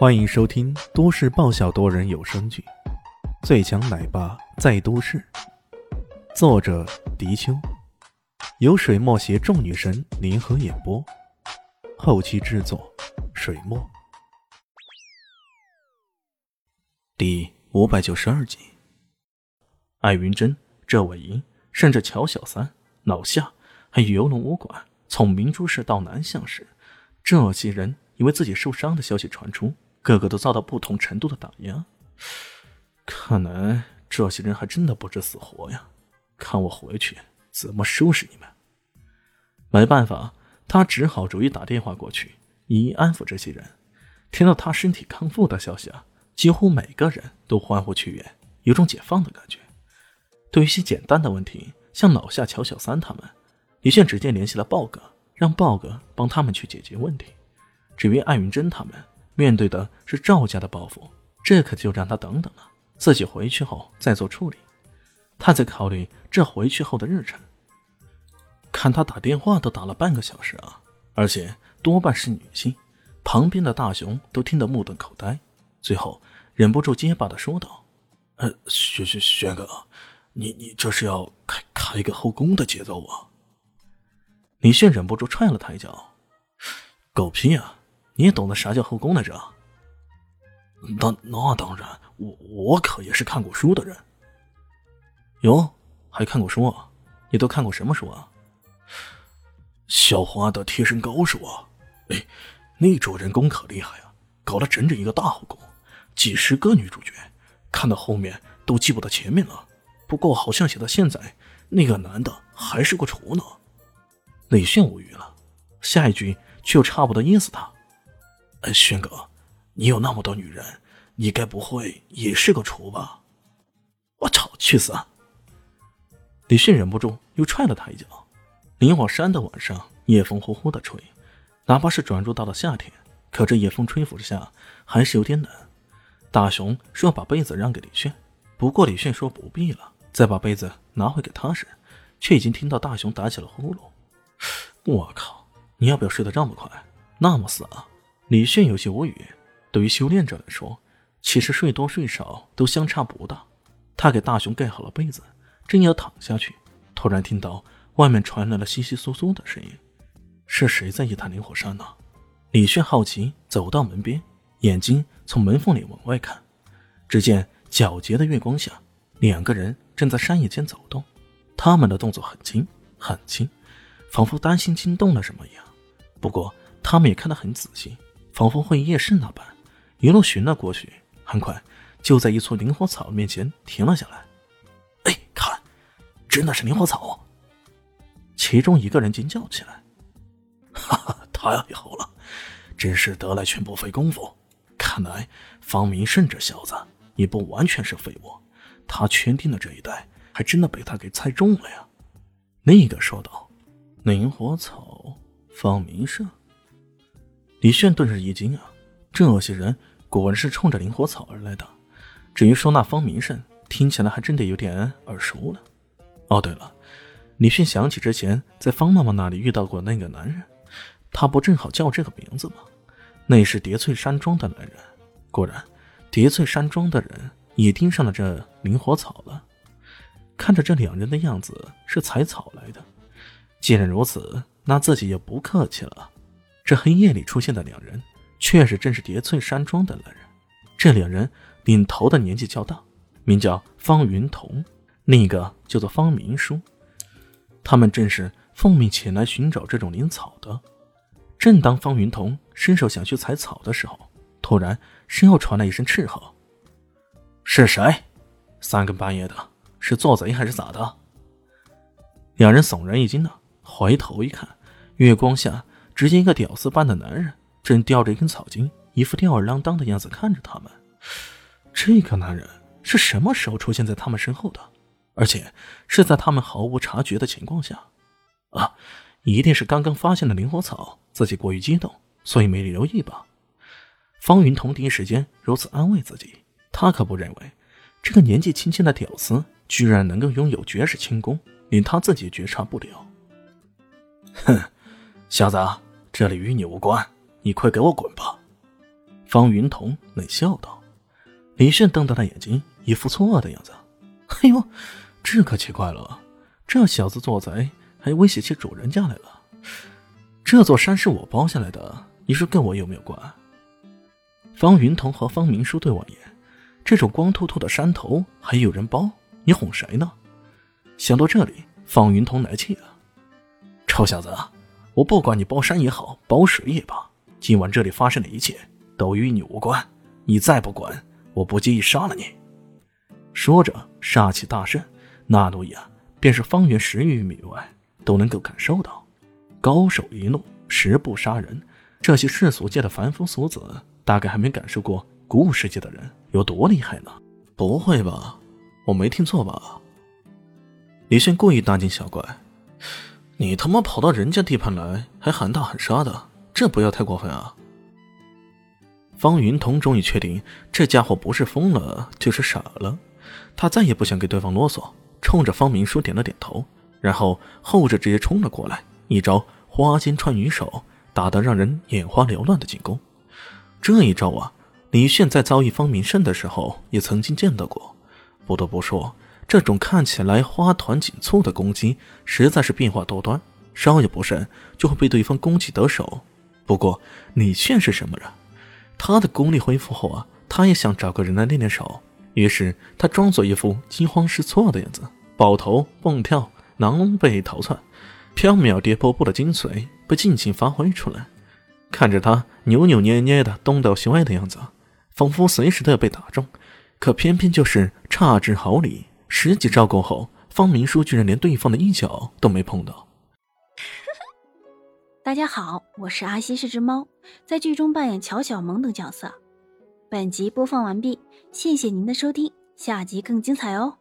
欢迎收听都市爆笑多人有声剧《最强奶爸在都市》，作者：迪秋，由水墨携众女神联合演播，后期制作：水墨。第五百九十二集，艾云珍、赵伟英，甚至乔小三、老夏，还有游龙武馆，从明珠市到南巷市，这些人因为自己受伤的消息传出。个个都遭到不同程度的打压，看来这些人还真的不知死活呀！看我回去怎么收拾你们！没办法，他只好逐一打电话过去，一一安抚这些人。听到他身体康复的消息啊，几乎每个人都欢呼雀跃，有种解放的感觉。对于一些简单的问题，像老夏、乔小三他们，李炫直接联系了豹哥，让豹哥帮他们去解决问题。至于艾云珍他们，面对的是赵家的报复，这可就让他等等了，自己回去后再做处理。他在考虑这回去后的日程。看他打电话都打了半个小时啊，而且多半是女性，旁边的大雄都听得目瞪口呆，最后忍不住结巴的说道：“呃，轩轩轩哥，你你这是要开开一个后宫的节奏啊？”李炫忍不住踹了他一脚：“狗屁啊！”你也懂得啥叫后宫来着？那那当然，我我可也是看过书的人。哟，还看过书啊？你都看过什么书啊？小花的贴身高手啊！哎，那主人公可厉害啊，搞了整整一个大后宫，几十个女主角，看到后面都记不得前面了。不过好像写到现在，那个男的还是个厨呢。李炫无语了，下一句却又差不多噎死他。哎，轩哥，你有那么多女人，你该不会也是个厨吧？我操，去死！李迅忍不住又踹了他一脚。灵火山的晚上，夜风呼呼的吹，哪怕是转入到了夏天，可这夜风吹拂之下还是有点冷。大雄说要把被子让给李炫，不过李炫说不必了，再把被子拿回给他时，却已经听到大雄打起了呼噜。我靠，你要不要睡得这么快，那么死啊？李炫有些无语。对于修炼者来说，其实睡多睡少都相差不大。他给大雄盖好了被子，正要躺下去，突然听到外面传来了窸窸窣窣的声音。是谁在夜探灵火山呢？李炫好奇走到门边，眼睛从门缝里往外看，只见皎洁的月光下，两个人正在山野间走动。他们的动作很轻很轻，仿佛担心惊动了什么一样。不过他们也看得很仔细。仿佛会夜市那般，一路寻了过去，很快就在一簇灵火草面前停了下来。哎，看，真的是灵火草！其中一个人惊叫起来：“哈哈，太好了，真是得来全不费工夫。看来方明胜这小子也不完全是废物，他圈定的这一带还真的被他给猜中了呀。”另一个说道：“灵火草，方明胜。”李炫顿时一惊啊！这些人果然是冲着灵火草而来的。至于说那方明胜，听起来还真的有点耳熟了。哦，对了，李炫想起之前在方妈妈那里遇到过那个男人，他不正好叫这个名字吗？那是叠翠山庄的男人。果然，叠翠山庄的人也盯上了这灵火草了。看着这两人的样子是采草来的，既然如此，那自己也不客气了。这黑夜里出现的两人，确实正是叠翠山庄的男人。这两人领头的年纪较大，名叫方云彤，另一个叫做方明书。他们正是奉命前来寻找这种灵草的。正当方云彤伸手想去采草的时候，突然身后传来一声斥喝：“是谁？三更半夜的，是做贼还是咋的？”两人悚然一惊呢，回头一看，月光下。只见一个屌丝般的男人正叼着一根草茎，一副吊儿郎当的样子看着他们。这个男人是什么时候出现在他们身后的？而且是在他们毫无察觉的情况下？啊，一定是刚刚发现了灵火草，自己过于激动，所以没留意吧？方云同第一时间如此安慰自己，他可不认为这个年纪轻轻的屌丝居然能够拥有绝世轻功，连他自己觉察不了。哼，小子。这里与你无关，你快给我滚吧！方云彤冷笑道。李炫瞪大了眼睛，一副错愕的样子。哎呦，这可奇怪了，这小子做贼还威胁起主人家来了。这座山是我包下来的，你说跟我有没有关？方云彤和方明书对望一眼，这种光秃秃的山头还有人包，你哄谁呢？想到这里，方云彤来气了：“臭小子，我不管你包山也好，包水也罢，今晚这里发生的一切都与你无关。你再不管，我不介意杀了你。”说着，煞气大盛，那怒意啊，便是方圆十余米外都能够感受到。高手一怒，十步杀人，这些世俗界的凡夫俗子，大概还没感受过古武世界的人有多厉害呢。不会吧？我没听错吧？李炫故意大惊小怪：“你他妈跑到人家地盘来，还喊打喊杀的，这不要太过分啊！”方云彤终于确定这家伙不是疯了就是傻了，他再也不想给对方啰嗦，冲着方明书点了点头，然后后者直接冲了过来，一招花间穿云手打得让人眼花缭乱的进攻。这一招啊，李炫在遭遇方明胜的时候也曾经见到过，不得不说。这种看起来花团锦簇的攻击，实在是变化多端，稍有不慎就会被对方攻击得手。不过李炫是什么人？他的功力恢复后啊，他也想找个人来练练手。于是他装作一副惊慌失措的样子，抱头蹦跳，狼狈逃窜，飘渺跌波步的精髓被尽情发挥出来。看着他扭扭捏捏的东倒西歪的样子，仿佛随时都要被打中，可偏偏就是差之毫厘。十几招过后，方明书居然连对方的一脚都没碰到。大家好，我是阿西，是只猫，在剧中扮演乔小萌等角色。本集播放完毕，谢谢您的收听，下集更精彩哦。